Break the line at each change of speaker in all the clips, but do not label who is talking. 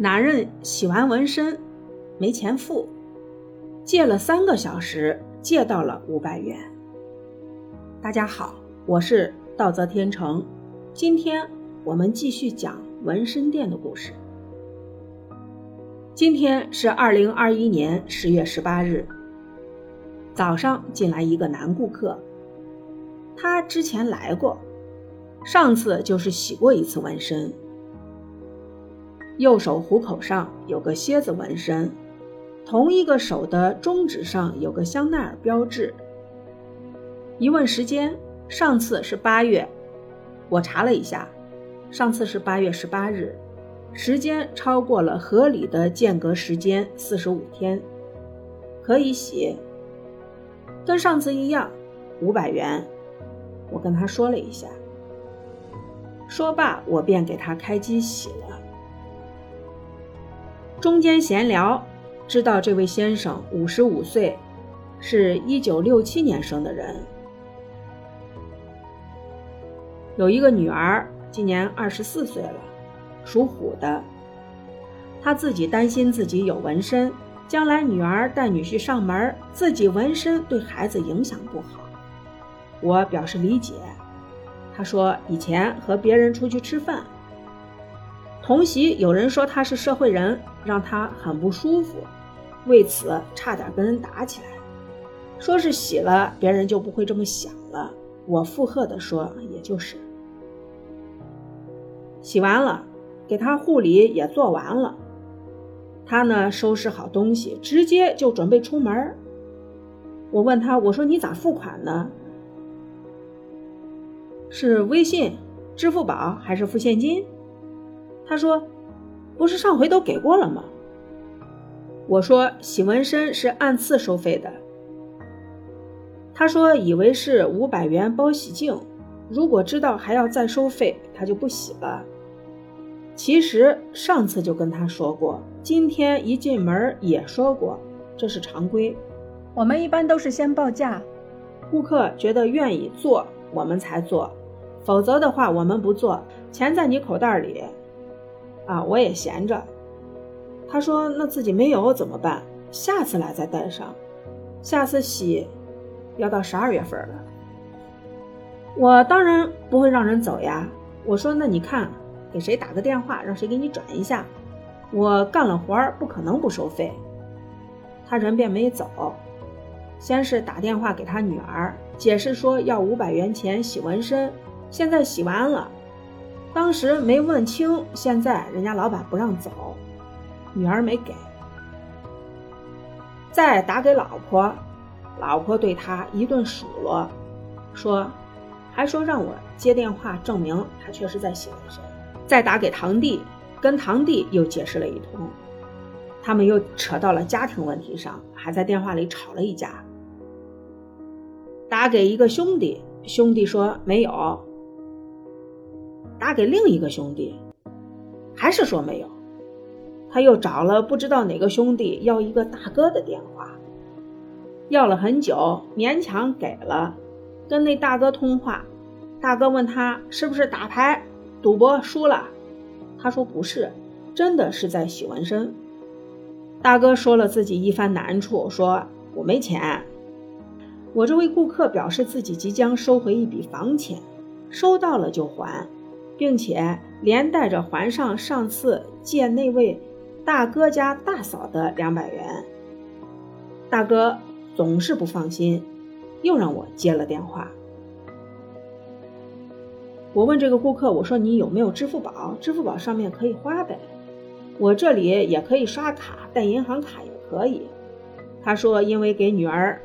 男人洗完纹身没钱付，借了三个小时，借到了五百元。大家好，我是道泽天成，今天我们继续讲纹身店的故事。今天是二零二一年十月十八日，早上进来一个男顾客，他之前来过，上次就是洗过一次纹身。右手虎口上有个蝎子纹身，同一个手的中指上有个香奈儿标志。一问时间，上次是八月，我查了一下，上次是八月十八日，时间超过了合理的间隔时间四十五天，可以洗，跟上次一样，五百元。我跟他说了一下，说罢，我便给他开机洗了。中间闲聊，知道这位先生五十五岁，是一九六七年生的人，有一个女儿，今年二十四岁了，属虎的。他自己担心自己有纹身，将来女儿带女婿上门，自己纹身对孩子影响不好。我表示理解。他说以前和别人出去吃饭。同席有人说他是社会人，让他很不舒服，为此差点跟人打起来。说是洗了，别人就不会这么想了。我附和的说，也就是。洗完了，给他护理也做完了，他呢收拾好东西，直接就准备出门。我问他，我说你咋付款呢？是微信、支付宝还是付现金？他说：“不是上回都给过了吗？”我说：“洗纹身是按次收费的。”他说：“以为是五百元包洗净，如果知道还要再收费，他就不洗了。”其实上次就跟他说过，今天一进门也说过，这是常规。我们一般都是先报价，顾客觉得愿意做，我们才做，否则的话我们不做。钱在你口袋里。啊，我也闲着。他说：“那自己没有怎么办？下次来再带上。下次洗要到十二月份了。”我当然不会让人走呀。我说：“那你看，给谁打个电话，让谁给你转一下。我干了活儿，不可能不收费。”他人便没走，先是打电话给他女儿，解释说要五百元钱洗纹身，现在洗完了。当时没问清，现在人家老板不让走，女儿没给。再打给老婆，老婆对他一顿数落，说，还说让我接电话证明他确实在喜欢谁。再打给堂弟，跟堂弟又解释了一通，他们又扯到了家庭问题上，还在电话里吵了一架。打给一个兄弟，兄弟说没有。打给另一个兄弟，还是说没有。他又找了不知道哪个兄弟要一个大哥的电话，要了很久，勉强给了。跟那大哥通话，大哥问他是不是打牌赌博输了，他说不是，真的是在洗纹身。大哥说了自己一番难处，说我没钱。我这位顾客表示自己即将收回一笔房钱，收到了就还。并且连带着还上上次借那位大哥家大嫂的两百元。大哥总是不放心，又让我接了电话。我问这个顾客：“我说你有没有支付宝？支付宝上面可以花呗，我这里也可以刷卡，带银行卡也可以。”他说：“因为给女儿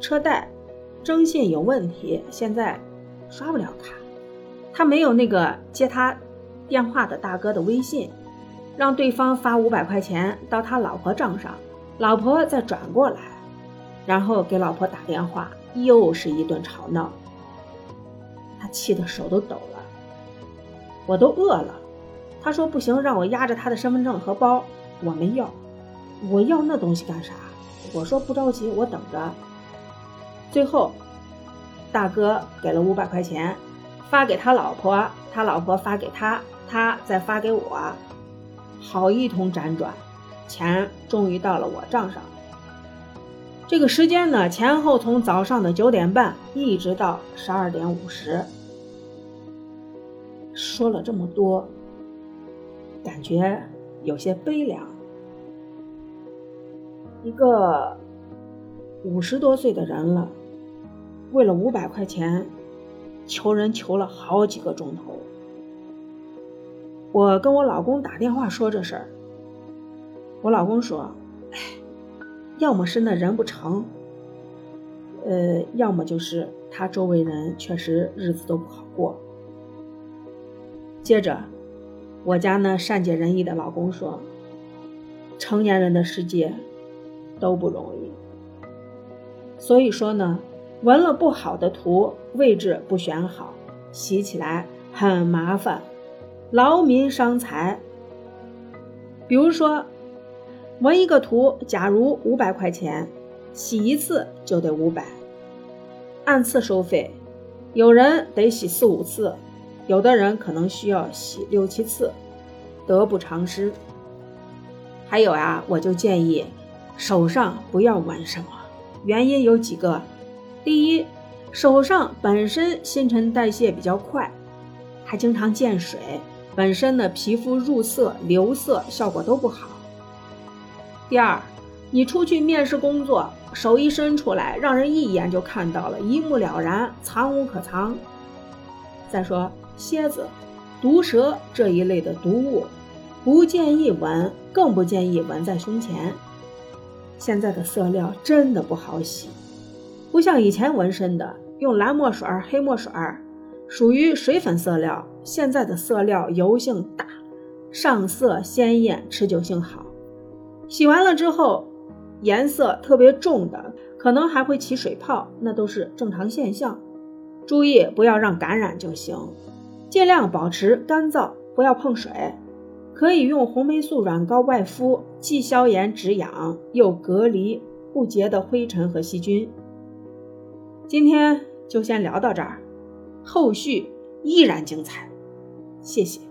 车贷征信有问题，现在刷不了卡。”他没有那个接他电话的大哥的微信，让对方发五百块钱到他老婆账上，老婆再转过来，然后给老婆打电话，又是一顿吵闹。他气得手都抖了，我都饿了。他说不行，让我压着他的身份证和包，我没要，我要那东西干啥？我说不着急，我等着。最后，大哥给了五百块钱。发给他老婆，他老婆发给他，他再发给我。好一通辗转，钱终于到了我账上。这个时间呢，前后从早上的九点半一直到十二点五十。说了这么多，感觉有些悲凉。一个五十多岁的人了，为了五百块钱，求人求了好几个钟头。我跟我老公打电话说这事儿，我老公说：“哎。”要么是那人不成，呃，要么就是他周围人确实日子都不好过。接着，我家那善解人意的老公说：“成年人的世界都不容易，所以说呢，纹了不好的图，位置不选好，洗起来很麻烦，劳民伤财。比如说。”纹一个图，假如五百块钱，洗一次就得五百，按次收费。有人得洗四五次，有的人可能需要洗六七次，得不偿失。还有啊，我就建议手上不要纹什么，原因有几个：第一，手上本身新陈代谢比较快，还经常见水，本身的皮肤入色、留色效果都不好。第二，你出去面试工作，手一伸出来，让人一眼就看到了，一目了然，藏无可藏。再说蝎子、毒蛇这一类的毒物，不建议纹，更不建议纹在胸前。现在的色料真的不好洗，不像以前纹身的用蓝墨水、黑墨水，属于水粉色料。现在的色料油性大，上色鲜艳，持久性好。洗完了之后，颜色特别重的，可能还会起水泡，那都是正常现象。注意不要让感染就行，尽量保持干燥，不要碰水。可以用红霉素软膏外敷，既消炎止痒，又隔离不洁的灰尘和细菌。今天就先聊到这儿，后续依然精彩。谢谢。